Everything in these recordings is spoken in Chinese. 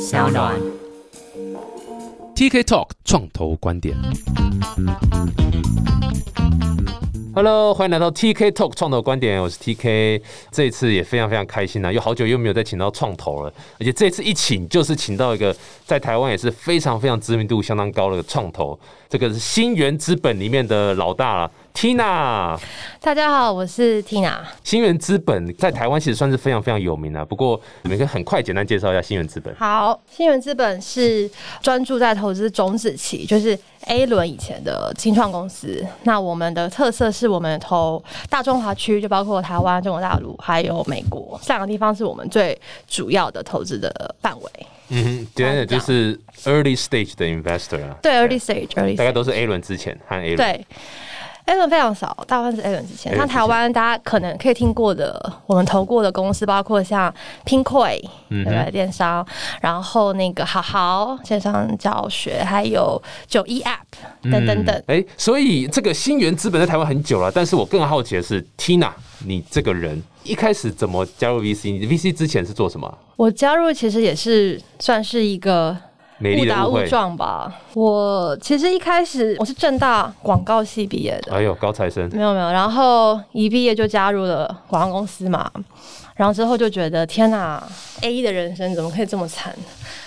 小暖。TK Talk 创投观点。Hello，欢迎来到 TK Talk 创投观点，我是 TK。这一次也非常非常开心啊，又好久又没有再请到创投了，而且这次一请就是请到一个在台湾也是非常非常知名度相当高的创投，这个是新源资本里面的老大了，Tina。大家好，我是 Tina。新源资本在台湾其实算是非常非常有名啊，不过你们可以很快简单介绍一下新源资本。好，新源资本是专注在投资种子期，就是 A 轮以前的清创公司。那我们的特色是我们投大中华区，就包括台湾、中国大陆还有美国这两个地方，是我们最主要的投资的范围。嗯哼，对的，就是 early stage 的 investor 啊，对，early stage，early 大概都是 A 轮之前和 A 轮。对。A 轮非常少，大部分是 A 轮之前。前台湾大家可能可以听过的，我们投过的公司包括像 Pinkoi，嗯对不对？电商，然后那个好好线上教学，还有九一 App 等等等。哎、所以这个新源资本在台湾很久了，但是我更好奇的是，Tina，你这个人一开始怎么加入 VC？你 VC 之前是做什么？我加入其实也是算是一个美丽误打误。撞吧。我其实一开始我是正大广告系毕业的，哎呦，高材生没有没有，然后一毕业就加入了广告公司嘛，然后之后就觉得天哪，A 一的人生怎么可以这么惨？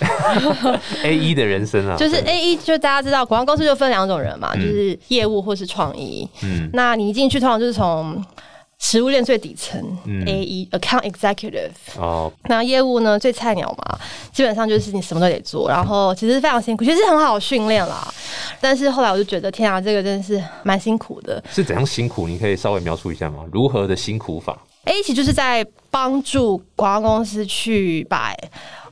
A 一的人生啊，就是 A 一，就大家知道广告公司就分两种人嘛，就是业务或是创意。嗯那你一进去通常就是从食物链最底层、嗯，A E Account Executive，哦，那业务呢最菜鸟嘛，基本上就是你什么都得做，然后其实非常辛苦，其实很好训练啦。但是后来我就觉得天啊，这个真的是蛮辛苦的。是怎样辛苦？你可以稍微描述一下吗？如何的辛苦法？A 其实就是在帮助广告公司去把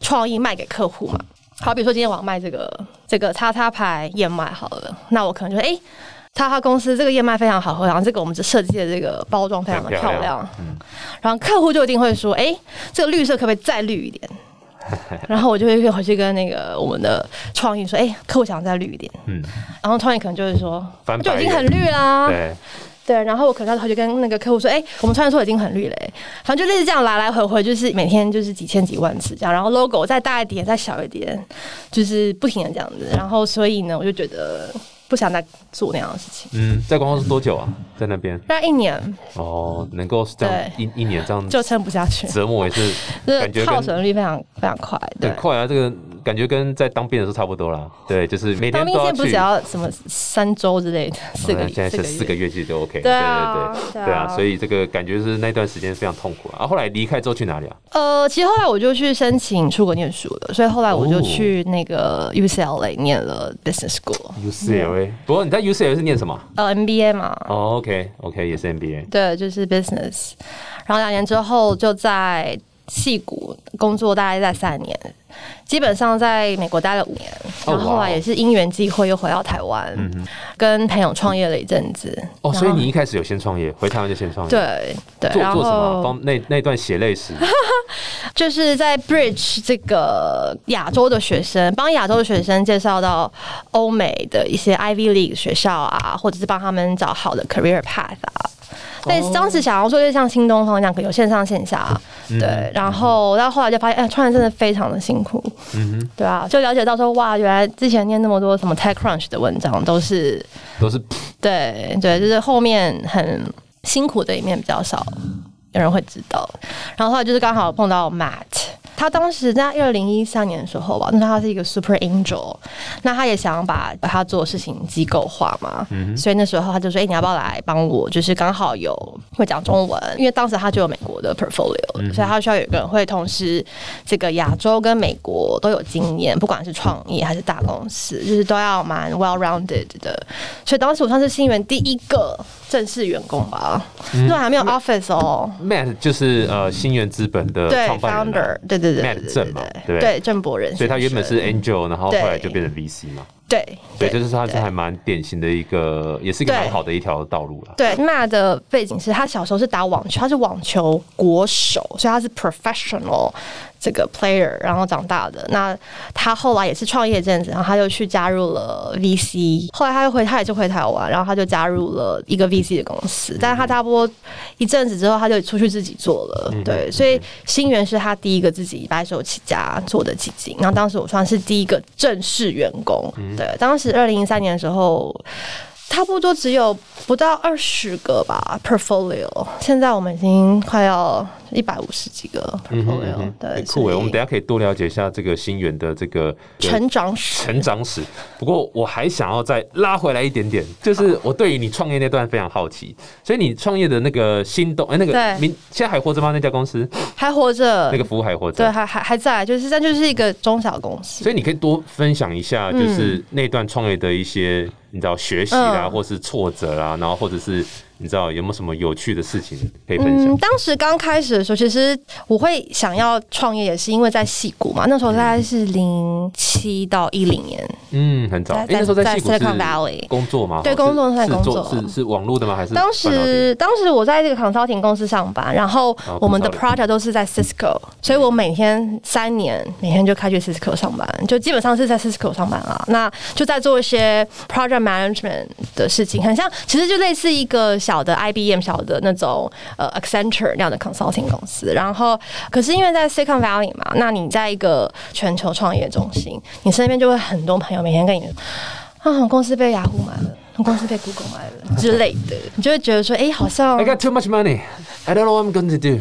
创意卖给客户嘛。好，比如说今天我要卖这个这个叉叉牌燕麦好了，那我可能就哎。叉叉公司这个燕麦非常好喝，然后这个我们设计的这个包装非常的漂亮，嗯，然后客户就一定会说，哎，这个绿色可不可以再绿一点？然后我就会回去跟那个我们的创意说，哎，客户想再绿一点，嗯，然后创意可能就会说，就已经很绿啦，对，对，然后我可能要回去跟那个客户说，哎、我们突然说已经很绿了、哎反正就类似这样来来回回，就是每天就是几千几万次这样，然后 logo 再大一点，再小一点，就是不停的这样子，然后所以呢，我就觉得不想再做那样的事情。嗯，在广告是多久啊？在那边大概一年哦，能够这样一一年这样就撑不下去，折磨也是 就是感觉跟耗损率非常非常快。对很，快啊，这个感觉跟在当兵的时候差不多啦。对，就是每天不是只。要什么三周之类的，四个哦现在是四个月。其实就 OK，对啊对对对啊对啊，所以这个感觉是那段时间非常痛苦啊。啊后来离开之后去哪里啊？呃，其实后来我就去申请出国念书了，所以后来我就哦去那个 UCLA 念了 Business School，UCLA，不过你在 UCLA 是念什么？呃 MBA 嘛，哦，OK OK，也是 MBA。对，就是 business。然后两年之后就在戏骨工作，大概在三年，基本上在美国待了五年。哦然后后来也是因缘际会又回到台湾，跟朋友创业了一阵子。哦，所以你一开始有先创业，回台湾就先创业。，对对，然做做什么？帮那那段血泪史。就是在 Bridge 这个亚洲的学生，帮亚洲的学生介绍到欧美的一些 Ivy League 学校啊，或者是帮他们找好的 career path 啊。对，当时想要做就像新东方一样，可有线上线下，对。然后到后来就发现，哎，创业真的非常的辛苦，嗯哼，对啊，就了解到说，哇，原来之前念那么多什么 TechCrunch 的文章，都是都是对对，就是后面很辛苦的一面比较少，有人会知道。然后后来就是刚好碰到 Matt。他当时在二零一三年的时候吧，那他是一个 super angel，那他也想把把他做的事情机构化嘛，所以那时候他就说：“哎、你要不要来帮我？就是刚好有会讲中文，因为当时他就有美国的 portfolio，、所以他需要有一个人会同时这个亚洲跟美国都有经验，不管是创业还是大公司，就是都要蛮 well rounded 的。所以当时我算是新源第一个正式员工吧，那时候还没有 office 哦。Matt，就是呃新源资本的对创办人啊，founder，对对对对 Matt 对郑嘛对对郑博仁先生，所以他原本是 angel，然后后来就变成 VC 嘛。对对，就是他是还蛮典型的一个，也是一个对蛮好的一条道路了。对，Ma 的背景是他小时候是打网球，他是网球国手，所以他是 professional 这个 player，然后长大的。那他后来也是创业一阵子，然后他就去加入了 VC，后来他又回，他也是回台湾，然后他就加入了一个 VC 的公司。但是他差不多一阵子之后，他就出去自己做了。对，所以新源是他第一个自己白手起家做的基金。然后当时我算是第一个正式员工。对，当时二零一三年的时候。差不多只有不到二十个吧 portfolio，现在我们已经快要一百五十几个 portfolio，、对，酷我们等下可以多了解一下这个新源的这个成长史。成长史。不过我还想要再拉回来一点点，就是我对于你创业那段非常好奇，所以你创业的那个心动，哎、那个对明现在还活着吗？那家公司还活着那，个服务还活着对，着？还还还在，就是但就是一个中小公司。所以你可以多分享一下，就是那段创业的一些你知道学习啦，嗯或是挫折啦，然后或者是你知道有没有什么有趣的事情可以分享？嗯，当时刚开始的时候，其实我会想要创业，也是因为在戏谷嘛。那时候大概是零七到一零年，嗯，很早。那时候在戏谷是 Silicon Valley 工作吗？对工作在工作做是是网络的吗？还是当时当时我在这个 consulting 公司上班，然后哦我们的 project 都是在 Cisco，所以我每天三年每天就开去 Cisco 上班，就基本上是在 Cisco 上班啊。那就在做一些 project management 的事情，很像其实就类似一个小的 IBM 小的那种呃 Accenture 那样的 consulting 公司。然后可是因为在 Silicon Valley 嘛，那你在一个全球创业中心，你身边就会很多朋友每天跟你啊，我公司被雅虎买了。我公司被 Google 买了之类的，你就会觉得说，哎、好像 I got too much money. I don't know what I'm going to do.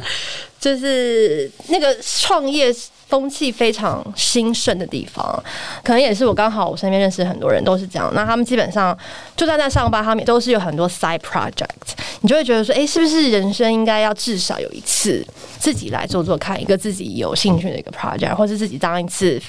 就是那个创业风气非常兴盛的地方，可能也是我刚好我身边认识很多人都是这样。那他们基本上就算在上班，他们也都是有很多 side project，你就会觉得说，哎、是不是人生应该要至少有一次自己来做做看一个自己有兴趣的一个 project，或是自己当一次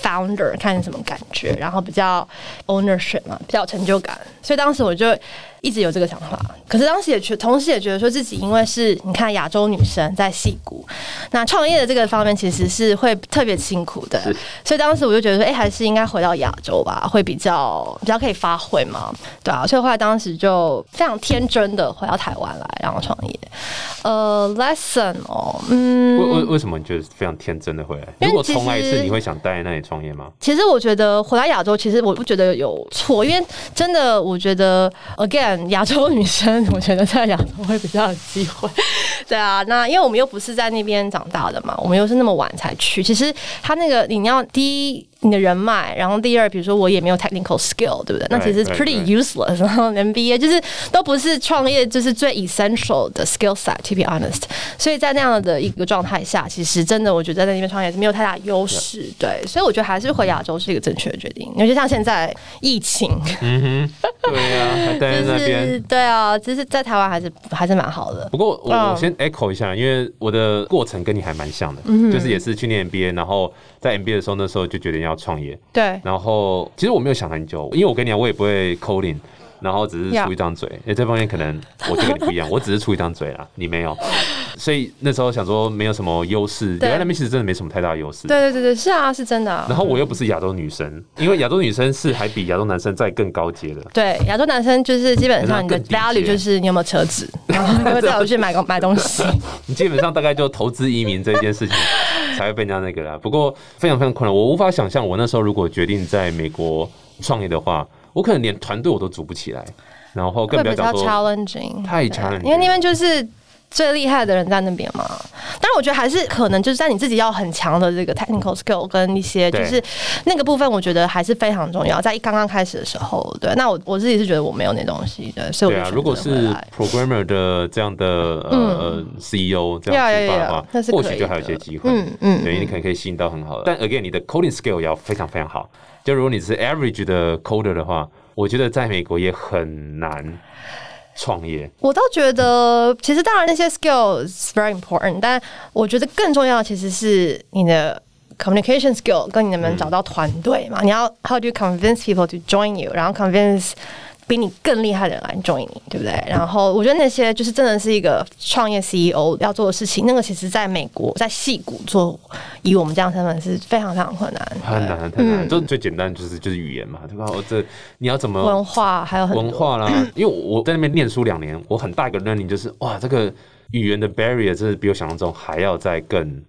founder 看什么感觉，然后比较 ownership 嘛，比较成就感。所以当时我就一直有这个想法，可是当时也觉，同时也觉得说自己因为是你看亚洲女生在戏骨，那创业的这个方面其实是会特别辛苦的，所以当时我就觉得说，哎、还是应该回到亚洲吧，会比较比较可以发挥嘛，对啊，所以后来当时就非常天真的回到台湾来，然后创业。呃，lesson 哦，嗯，为为为什么你觉得非常天真的回来？如果重来一次，你会想待在那里创业吗？其实我觉得回来亚洲，其实我不觉得有错，因为真的，我觉得 again 亚洲女生，我觉得在亚洲会比较有机会。对啊，那因为我们又不是在那边长大的嘛，我们又是那么晚才去。其实他那个你要第一你的人脉，然后第二，比如说我也没有 technical skill，对不对？那其实 pretty useless。然后 MBA 就是都不是创业就是最 essential 的 skill set。To be honest，所以在那样的一个状态下，其实真的我觉得在那边创业是没有太大优势。对，所以我觉得还是回亚洲是一个正确的决定。尤其像现在疫情，嗯哼，对啊、还待在 就那边。是对啊，其实在台湾还是还是蛮好的。不过我嗯我先 echo 一下，因为我的过程跟你还蛮像的，嗯就是也是去念 MBA，然后在 MBA 的时候，那时候就决定要创业，对，然后其实我没有想很久，因为我跟你讲，我也不会 coding。然后只是出一张嘴，哎，这方面可能我就跟你不一样，我只是出一张嘴啦，你没有，所以那时候想说没有什么优势，留对在那边其实真的没什么太大优势。对对对对，是啊，是真的啊、然后我又不是亚洲女生，因为亚洲女生是还比亚洲男生在更高阶的。对，亚洲男生就是基本上你的 value 就是你有没有车子，然后你会带我去买个买东西。你基本上大概就投资移民这一件事情才会被人家那个啦。不过非常非常困难，我无法想象我那时候如果决定在美国创业的话，我可能连团队我都组不起来，然后更比较不要讲说 challenging，太对 challenging 因为那边就是。最厉害的人在那边嘛，但是我觉得还是可能就是在你自己要很强的这个 technical skill 跟一些就是那个部分，我觉得还是非常重要。在一刚刚开始的时候，对，那我我自己是觉得我没有那东西的，所以对啊，如果是 programmer 的这样的呃呃 CEO 这样出发的呀话或许就还有一些机会。嗯嗯对，你可能可以吸引到很好的。但 again，你的 coding skill 要非常非常好。就如果你是 average 的 coder 的话，我觉得在美国也很难创业。我倒觉得，其实当然那些 skills very important，但我觉得更重要的其实是你的 communication skill 跟你能不能找到团队嘛。你要 how do you convince people to join you，然后 convince 比你更厉害的人来 join 你，对不对？然后我觉得那些就是真的是一个创业 CEO 要做的事情，那个其实在美国在戏谷做，以我们这样身份是非常非常困难，很难很难。就最简单就是就是语言嘛，对吧？我这你要怎么文化还有很文化啦？因为我在那边念书两年，我很大一个 learning 就是哇，这个语言的 barrier 真的比我想象中还要再更。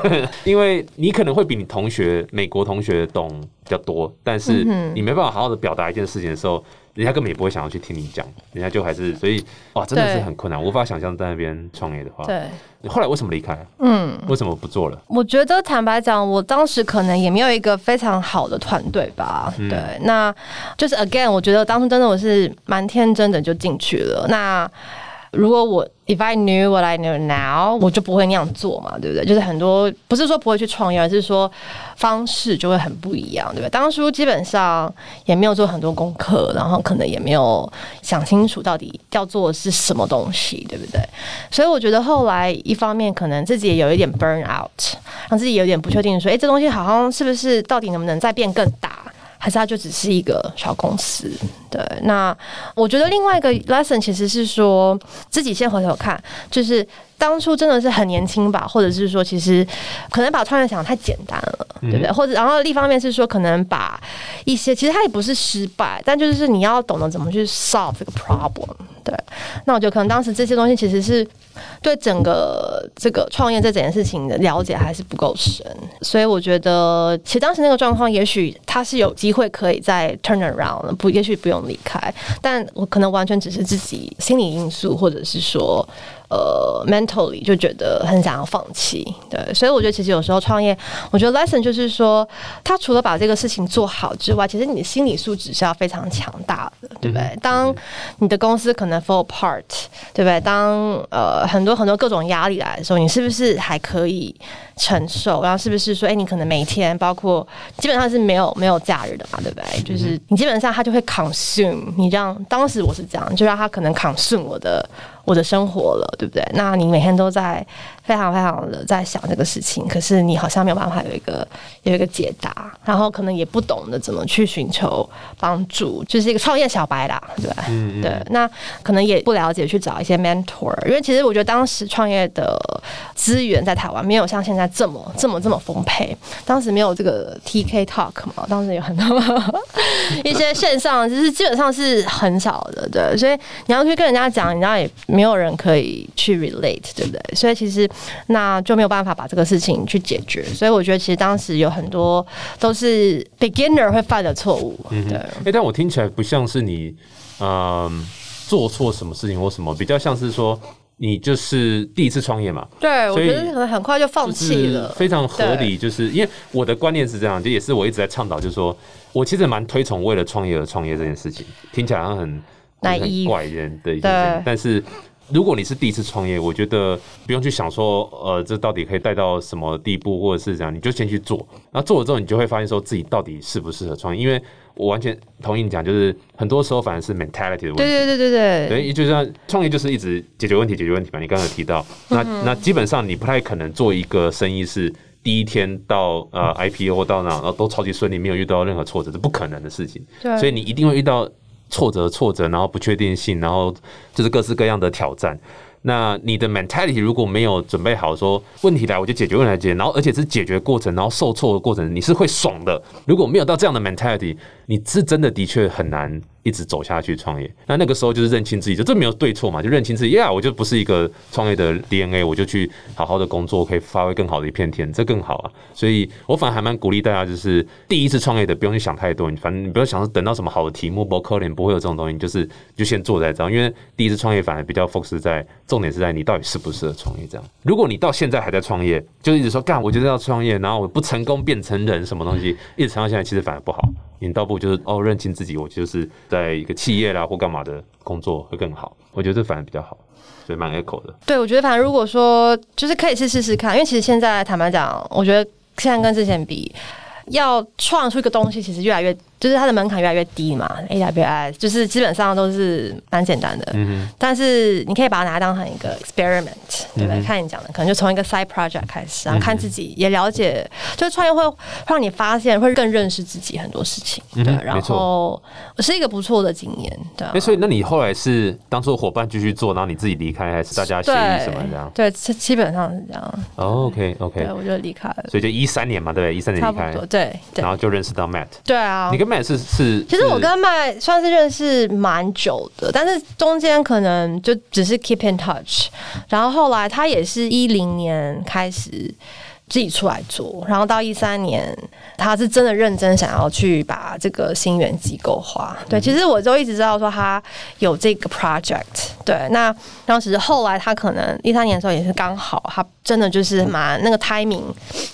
因为你可能会比你同学美国同学懂比较多，但是你没办法好好的表达一件事情的时候，人家根本也不会想要去听你讲，人家就还是所以哇，真的是很困难，无法想象在那边创业的话。对，后来为什么离开？嗯，为什么不做了？我觉得坦白讲，我当时可能也没有一个非常好的团队吧。对，那就是 again，我觉得当初真的我是蛮天真的就进去了。那如果我 If I knew what I know now，我就不会那样做嘛，对不对？就是很多不是说不会去创业，而是说方式就会很不一样，对不对？当初基本上也没有做很多功课，然后可能也没有想清楚到底要做的是什么东西，对不对？所以我觉得后来一方面可能自己也有一点 burn out，让自己有点不确定，说，哎，这东西好像是不是到底能不能再变更大？还是它就只是一个小公司？对，那我觉得另外一个 lesson 其实是说，自己先回头看，就是当初真的是很年轻吧，或者是说，其实可能把创业想的太简单了，对不对？或者然后另一方面是说，可能把一些其实他也不是失败，但就是你要懂得怎么去 solve 这个 problem。对，那我觉得可能当时这些东西其实是对整个这个创业这整件事情的了解还是不够深，所以我觉得其实当时那个状况，也许他是有机会可以再 turn around，不，也许不用离开，但我可能完全只是自己心理因素，或者是说。呃，mentally 就觉得很想要放弃，对，所以我觉得其实有时候创业，我觉得 lesson 就是说，他除了把这个事情做好之外，其实你的心理素质是要非常强大的，对不对？当你的公司可能 fall apart，对不对？当呃很多很多各种压力来的时候，你是不是还可以承受？然后是不是说，哎，你可能每天包括基本上是没有没有假日的嘛，对不对？就是你基本上他就会 consume 你这样，当时我是这样，就让他可能 consume 我的。我的生活了，对不对？那你每天都在非常非常的在想这个事情，可是你好像没有办法有一个有一个解答，然后可能也不懂得怎么去寻求帮助，就是一个创业小白啦，对吧？嗯对，那可能也不了解去找一些 mentor，因为其实我觉得当时创业的资源在台湾没有像现在这么这么这么丰沛，当时没有这个 TK Talk 嘛，当时有很多 一些线上，就是基本上是很少的，对，所以你要去跟人家讲，你知道也。没有人可以去 relate，对不对？所以其实那就没有办法把这个事情去解决。所以我觉得其实当时有很多都是 beginner 会犯的错误。对，哎，但我听起来不像是你嗯做错什么事情或什么，比较像是说你就是第一次创业嘛。对，我觉得可能很快就放弃了，非常合理。就是因为我的观念是这样，就也是我一直在倡导，就是说我其实蛮推崇为了创业而创业这件事情。听起来好像很。很怪人的一些，但是如果你是第一次创业，我觉得不用去想说，呃，这到底可以带到什么地步，或者是这样，你就先去做。然后做了之后，你就会发现说自己到底适不适合创业。因为我完全同意你讲，就是很多时候反而是 mentality 的问题。对对对对对，等于就像创业就是一直解决问题，解决问题嘛。你刚才提到，那那基本上你不太可能做一个生意是第一天到呃 IPO 到哪，然后都超级顺利，没有遇到任何挫折，是不可能的事情。对，所以你一定会遇到。挫折，挫折，然后不确定性，然后就是各式各样的挑战。那你的 mentality 如果没有准备好，说问题来我就解决问题来解决，然后而且是解决过程，然后受挫的过程，你是会爽的。如果没有到这样的 mentality，你是真的的确很难。一直走下去创业，那那个时候就是认清自己，就这没有对错嘛，就认清自己。呀，我就不是一个创业的 DNA，我就去好好的工作，可以发挥更好的一片天，这更好啊。所以我反而还蛮鼓励大家，就是第一次创业的不用去想太多，你反正你不要想等到什么好的题目，不可能不会有这种东西，就是就先做在这样。因为第一次创业反而比较 focus 在重点是在你到底适不适合创业这样。如果你到现在还在创业，就一直说干，我觉得要创业，然后我不成功变成人什么东西，一直撑到现在，其实反而不好。你倒不就是哦，认清自己，我就是在一个企业啦或干嘛的工作会更好。我觉得这反而比较好，所以蛮 echo 的。对，我觉得反正如果说就是可以去试试看，因为其实现在坦白讲，我觉得现在跟之前比，要创出一个东西，其实越来越就就是它的门槛越来越低嘛，AWS 就是基本上都是蛮简单的，嗯但是你可以把它拿来当成一个 experiment，对不对？嗯看你讲的，可能就从一个 side project 开始，然后看自己也了解，就是创业会让你发现，会更认识自己很多事情，对，然后是一个不错的经验，对啊哎、。所以那你后来是当初伙伴继续做，然后你自己离开，还是大家协议什么这样？对，基基本上是这样。哦，OK OK，对，我就离开了，所以就一三年嘛，对不对？一三年离开，差不多。对对然后就认识到 Matt。对啊你。跟是是，其实我跟麦算是认识蛮久的，但是中间可能就只是 keep in touch，然后后来他也是一零年开始自己出来做，然后到一三年他是真的认真想要去把这个新源机构化。对，其实我就一直知道说他有这个 project，对，那当时后来他可能一三年的时候也是刚好，他真的就是蛮那个 timing，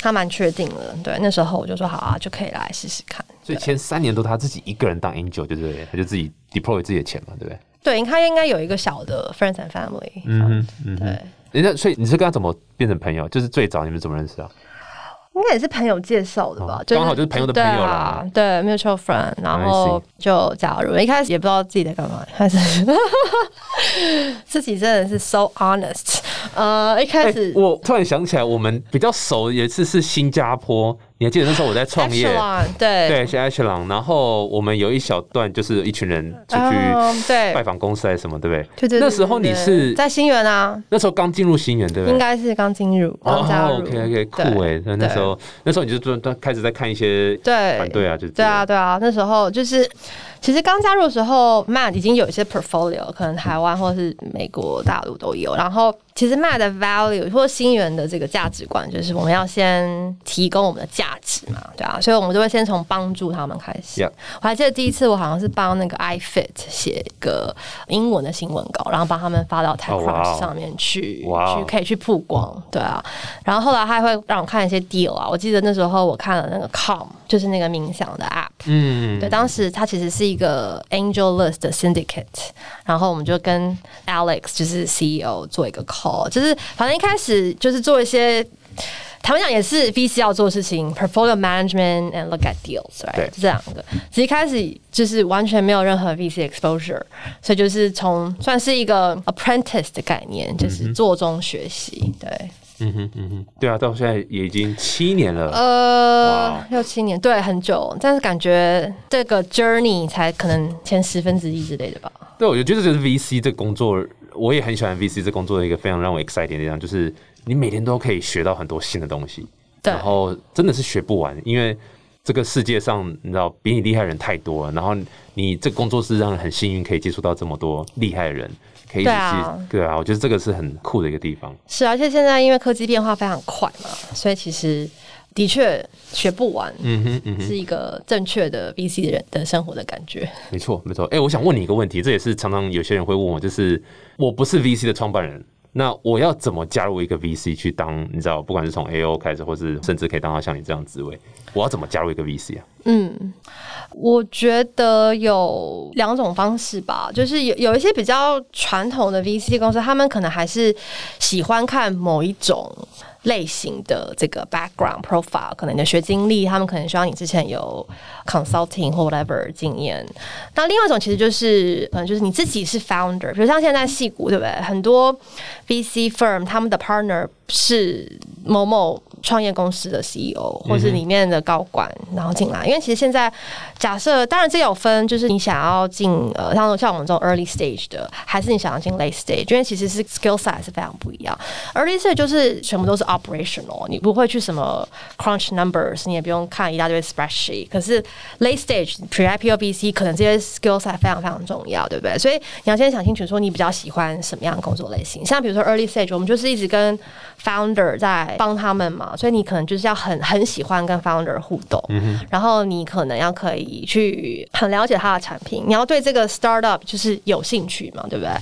他蛮确定了，对，那时候我就说好啊，就可以来试试看。所以前三年都他自己一个人当 angel，对不对？他就自己 deploy 自己的钱嘛，对不对？对，他应该有一个小的 friends and family，嗯嗯，嗯。对，人家所以你是跟他怎么变成朋友？就是最早你们怎么认识啊？应该也是朋友介绍的吧哦，刚好就是朋友的朋友啦对啊，对 mutual friend，然后就加入，一开始也不知道自己在干嘛，开始 自己真的是 so honest，呃，一开哎始我突然想起来，我们比较熟有一次是新加坡，你还记得那时候我在创业？对。对，是 Echelon，然后我们有一小段就是一群人出去拜访公司还是什么，对不对？对对，那时候你是在新源啊，那时候刚进入新源，对不对？应该是刚进入，刚加入。哦，OK OK，酷哎！那那时候那时候你就就都开始在看一些对。反对啊，就是对啊，对啊，那时候就是，其实刚加入的时候，Matt 已经有一些 portfolio，可能台湾或是美国大陆都有。然后，其实 Matt 的 value 或新源的这个价值观，就是我们要先提供我们的价值嘛，对啊，所以我们就会先从帮助他们开始。我还记得第一次我好像是帮那个 iFit 写一个英文的新闻稿，然后帮他们发到 TechCrunch 上面去，去可以去曝光，对啊。然后后来他还会让我看一些 deal 啊，我记得那时候我看了那个 Com，就是那个冥想的 app。嗯，对，当时它其实是一个 Angel List 的 syndicate，然后我们就跟 Alex 就是 CEO 做一个 call，就是反正一开始就是做一些。他们讲，也是 VC 要做的事情，portfolio management and look at deals，right？这两个。其实一开始就是完全没有任何 VC exposure，所以就是从算是一个 apprentice 的概念，就是做中学习。对，嗯哼嗯哼，对啊，到现在也已经七年了。呃，六七年，对，很久，但是感觉这个 journey 才可能前十分之一之类的吧。对，我觉得这就是 VC 这个工作，我也很喜欢 VC 这工作的一个非常让我 exciting 的地方，就是你每天都可以学到很多新的东西，对。然后真的是学不完，因为这个世界上你知道比你厉害的人太多了，然后你这个工作是让人很幸运可以接触到这么多厉害的人，可以一起对啊对啊，我觉得这个是很酷的一个地方。是，而且现在因为科技变化非常快嘛，所以其实的确学不完，嗯哼嗯哼。是一个正确的 VC 的人的生活的感觉。没错，没错。哎、我想问你一个问题，这也是常常有些人会问我，就是我不是 VC 的创办人，那我要怎么加入一个 VC 去当？你知道，不管是从 AO 开始，或是甚至可以当到像你这样职位，我要怎么加入一个 VC 啊？嗯，我觉得有两种方式吧，就是有有一些比较传统的 VC 公司，他们可能还是喜欢看某一种。类型的这个 background profile，可能你的学经历，他们可能需要你之前有 consulting 或 whatever 经验。那另外一种其实就是，可能就是你自己是 founder，比如像现在戏骨，对不对？很多 VC firm 他们的 partner 是某某创业公司的 CEO，或是里面的高管，然后进来。因为其实现在假设，当然这有分，就是你想要进呃，像像我们这种 early stage 的，还是你想要进 late stage，因为其实是 skill set 是非常不一样。early stage 就是全部都是 operational，你不会去什么 crunch numbers，你也不用看一大堆 spreadsheet。可是 late stage pre IPO VC 可能这些 skill set 非常非常重要，对不对？所以你要先想清楚，说你比较喜欢什么样的工作类型。像比如说 early stage，我们就是一直跟 founder 在帮他们嘛，所以你可能就是要很很喜欢跟 founder 互动，然后你可能要可以去很了解他的产品，你要对这个 startup 就是有兴趣嘛，对不对？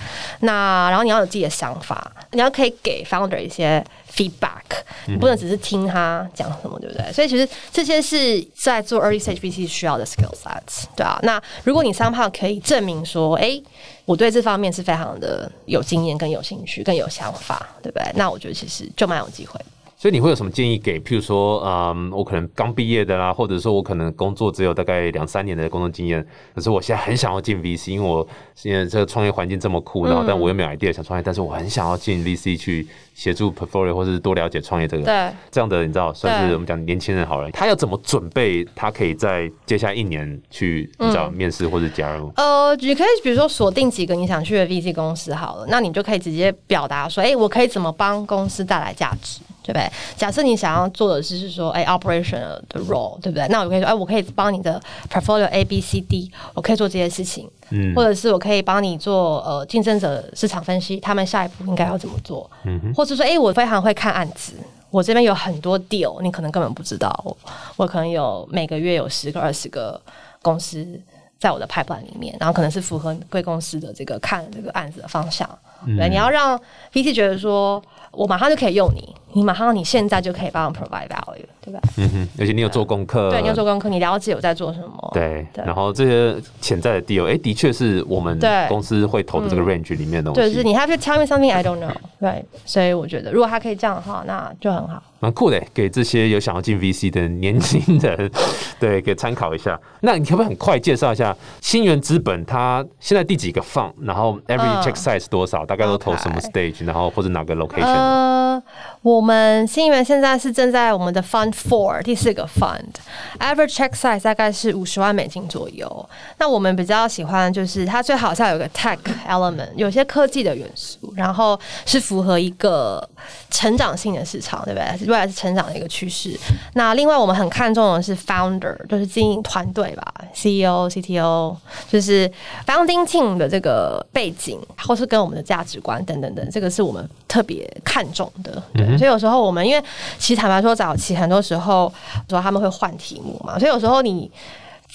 那然后你要有自己的想法，你要可以给 founder 一些 feedback，你不能只是听他讲什么，对不对？所以其实这些是在做 early stage VC 需要的 skill sets，对啊。那如果你 somehow 可以证明说，哎，我对这方面是非常的有经验、更有兴趣、更有想法，对不对？那我觉得其实就蛮有机会。所以你会有什么建议给？譬如说，嗯，我可能刚毕业的啦，或者说我可能工作只有大概两三年的工作经验，可是我现在很想要进 VC，因为我现在这个创业环境这么酷，然后但我又没有 idea 想创业，但是我很想要进 VC 去协助 portfolio 或是多了解创业这个对这样的，你知道，算是对我们讲年轻人好了，他要怎么准备？他可以在接下来一年去你知道面试或者加入？呃，你可以比如说锁定几个你想去的 VC 公司好了，那你就可以直接表达说，哎、我可以怎么帮公司带来价值，对不对？假设你想要做的是是说，哎、o p e r a t i o n 的 role，对不对？那我就可以说，哎、我可以帮你的 portfolio A B C D，我可以做这些事情，嗯或者是我可以帮你做呃竞争者市场分析，他们下一步应该要怎么做，嗯或者说，哎、我非常会看案子。我这边有很多 deal，你可能根本不知道。我我可能有每个月有十个、二十个公司在我的 pipeline 里面，然后可能是符合贵公司的这个看这个案子的方向。嗯对，你要让 VC 觉得说，我马上就可以用你，你马上你现在就可以帮我 provide value，对吧？嗯哼，而且你有做功课，对，你有做功课，你了解我在做什么。对，对然后这些潜在的 deal，哎、的确是我们对公司会投的这个 range 里面的东对，西，就是你 have to tell me something I don't know，对，所以我觉得如果他可以这样的话，那就很好。蛮酷的，给这些有想要进 VC 的年轻人，对，给参考一下。那你可不可以很快介绍一下新源资本它现在第几个放？然后 every 嗯 check size 多少？大概都投什么 stage？然后或者哪个 location？、呃，我我们新源现在是正在我们的 Fund Four 第四个 Fund，average check size 大概是五十万美金左右。那我们比较喜欢就是它最好是要有个 tech element，有些科技的元素，然后是符合一个成长性的市场，对不对？未来是成长的一个趋势。那另外我们很看重的是 founder，就是经营团队吧，CEO、CTO，就是 founding team 的这个背景，或是跟我们的价值观等等等，这个是我们特别看重的。对，所以有时候我们因为其实坦白说，早期很多时候说他们会换题目嘛，所以有时候你。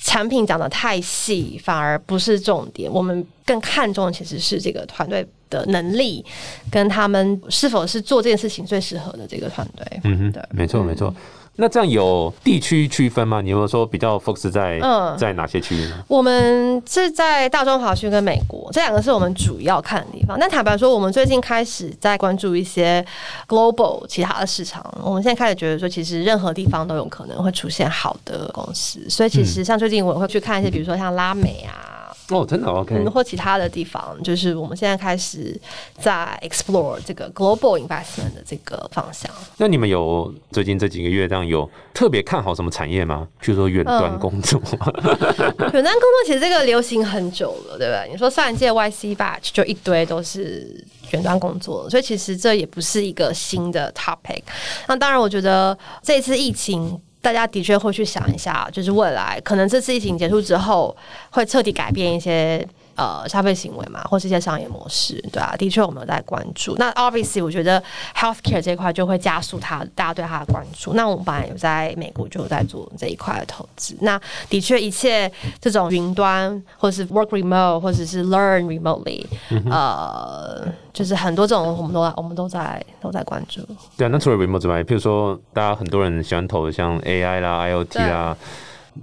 产品讲的太细，反而不是重点。我们更看重的其实是这个团队的能力，跟他们是否是做这件事情最适合的这个团队。嗯哼对，没错没错。那这样有地区区分吗？你有没有说比较 focus 在、嗯在哪些区域呢？我们是在大中华区跟美国这两个是我们主要看的地方。那坦白说，我们最近开始在关注一些 global 其他的市场。我们现在开始觉得说，其实任何地方都有可能会出现好的公司。所以其实像最近我会去看一些，比如说像拉美啊。哦，真的 OK，、嗯，或其他的地方，就是我们现在开始在 explore 这个 global investment 的这个方向。那你们有最近这几个月这样有特别看好什么产业吗？譬如说远端嗯工作，远端工作其实这个流行很久了，对不对？你说上一届 YC batch 就一堆都是远端工作，所以其实这也不是一个新的 topic。那当然，我觉得这次疫情。大家的确会去想一下，就是未来可能这次疫情结束之后，会彻底改变一些呃消费行为嘛，或是一些商业模式，对啊，的确我们有在关注。那 obviously 我觉得 healthcare 这一块就会加速它大家对它的关注。那我们本来有在美国就有在做这一块的投资。那的确一切这种云端或是 work remote 或者是 learn remotely，、呃，就是很多这种我们都我们都在都在关注。对啊，那除了 remote 之外，譬如说大家很多人喜欢投的像 AI 啦、IoT 啦，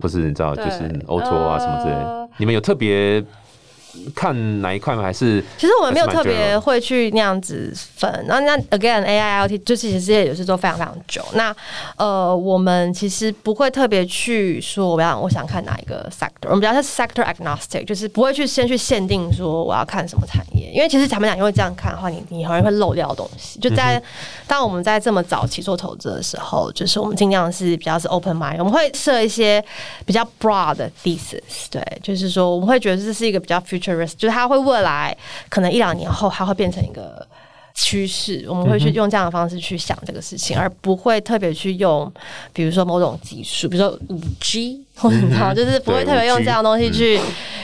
不是你知道就是 Auto 啊什么之类你们有特别看哪一块吗？还是其实我们没有特别会去那样子分。那那 again AI IoT 就是其实也是做非常非常久。那呃，我们其实不会特别去说我要我想看哪一个 sector，我们比较是 sector agnostic，就是不会去先去限定说我要看什么产业，因为其实坦白讲，因为这样看的话，你你很容易会漏掉东西。就在、当我们在这么早期做投资的时候，就是我们尽量是比较是 open mind，我们会设一些比较 broad 的 thesis，对，就是说我们会觉得这是一个比较就是它会未来可能一两年后它会变成一个。趋势，我们会去用这样的方式去想这个事情，而不会特别去用，比如说某种技术，比如说五 G，或者你知道，就是不会特别用这样的东西去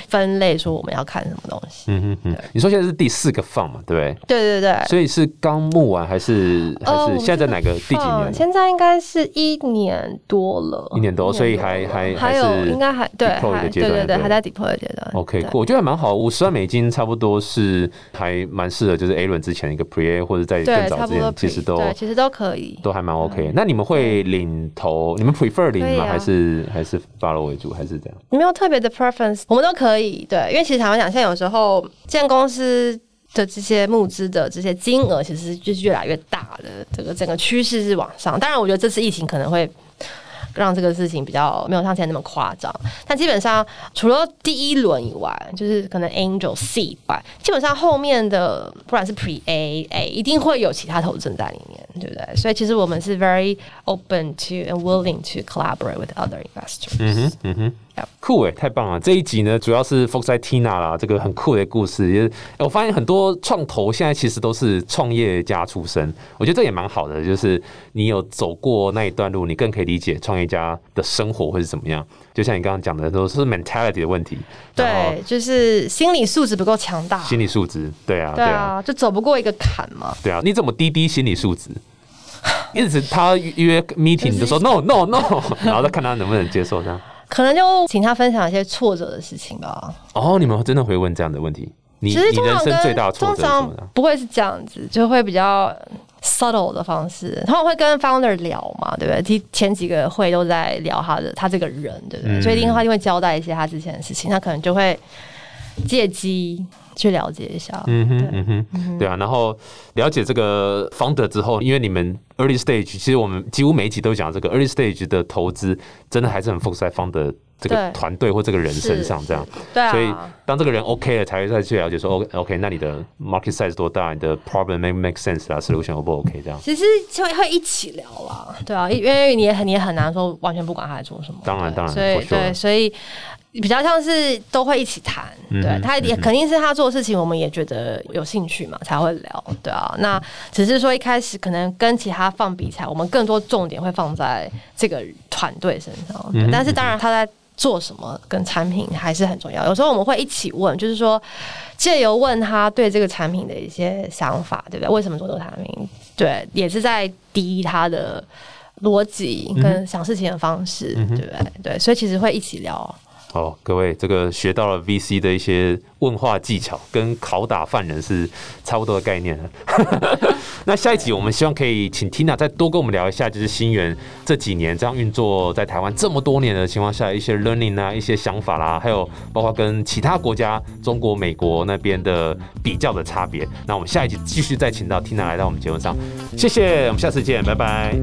分类，说我们要看什么东西。嗯嗯嗯，你说现在是第四个放嘛，对不对？对对对，所以是刚募完还是还呃是现在在哪个第几年？嗯现在应该是一年多了，一年多所以还还还有应该还对还对对对，还在 deploy 的阶段。OK，我觉得还蛮好，五十万美金差不多是还蛮适合，就是 A 轮之前一个 Pre A 或者在更，早之前，其实都对，其实都可以。都还蛮 OK。那你们会领投？你们 prefer 领吗？还是还是 follow 为主？还是这样？没有特别的 preference，我们都可以。所以对，因为其实坦白讲，现在有时候建公司的这些募资的这些金额，其实就是越来越大的，这个整个趋势是往上。当然，我觉得这次疫情可能会。让这个事情比较没有像现在那么夸张，但基本上除了第一轮以外，就是可能 Angel C 以外，基本上后面的不管是 Pre A A，一定会有其他投资人在里面，对不对？所以其实我们是 very open to and willing to collaborate with other investors。嗯哼，嗯哼。酷诶，太棒了！这一集呢，主要是 focus 在 Tina 啦，这个很酷的故事。也我发现很多创投现在其实都是创业家出身，我觉得这也蛮好的。就是你有走过那一段路，你更可以理解创业家的生活会是怎么样。就像你刚刚讲的，都是 mentality 的问题。对，就是心理素质不够强大。心理素质，对啊，对啊，就走不过一个坎嘛。对啊，你怎么滴滴心理素质？一直他约 meeting 就说 no no no，然后再看他能不能接受这样。可能就请他分享一些挫折的事情吧。哦，你们真的会问这样的问题？你你人生最大挫折？不会是这样子，就会比较 subtle 的方式。他们会跟 founder 聊嘛，对不对？前前几个会都在聊他的他这个人，对不对？所以一定他就会交代一些他之前的事情，他可能就会借机。去了解一下，嗯哼，嗯哼，对啊，然后了解这个 founder 之后，因为你们 early stage，其实我们几乎每一集都讲这个 early stage 的投资，真的还是很 focus 在 founder 这个团队或这个人身上，这样，对啊，所以当这个人 OK 了，才会再去了解说，OK OK，那你的 market size 多大，你的 problem make make sense 啊，solution O 不 OK 这样，其实就会一起聊啦，对啊，因为你也很你也很难说完全不管他在做什么，当然当然，所以对，所以。比较像是都会一起谈，对他也肯定是他做事情，我们也觉得有兴趣嘛，才会聊，对啊。那只是说一开始可能跟其他放比赛，我们更多重点会放在这个团队身上。但是当然他在做什么跟产品还是很重要。有时候我们会一起问，就是说借由问他对这个产品的一些想法，对不对？为什么做这个产品？对，也是在低他的逻辑跟想事情的方式，对不对？对，所以其实会一起聊。好，各位，这个学到了 VC 的一些问话技巧，跟拷打犯人是差不多的概念 那下一集我们希望可以请 Tina 再多跟我们聊一下，就是新源这几年这样运作在台湾这么多年的情况下，一些 learning 啊，一些想法啦，还有包括跟其他国家，中国、美国那边的比较的差别。那我们下一集继续再请到 Tina 来到我们节目上，谢谢，我们下次见，拜拜。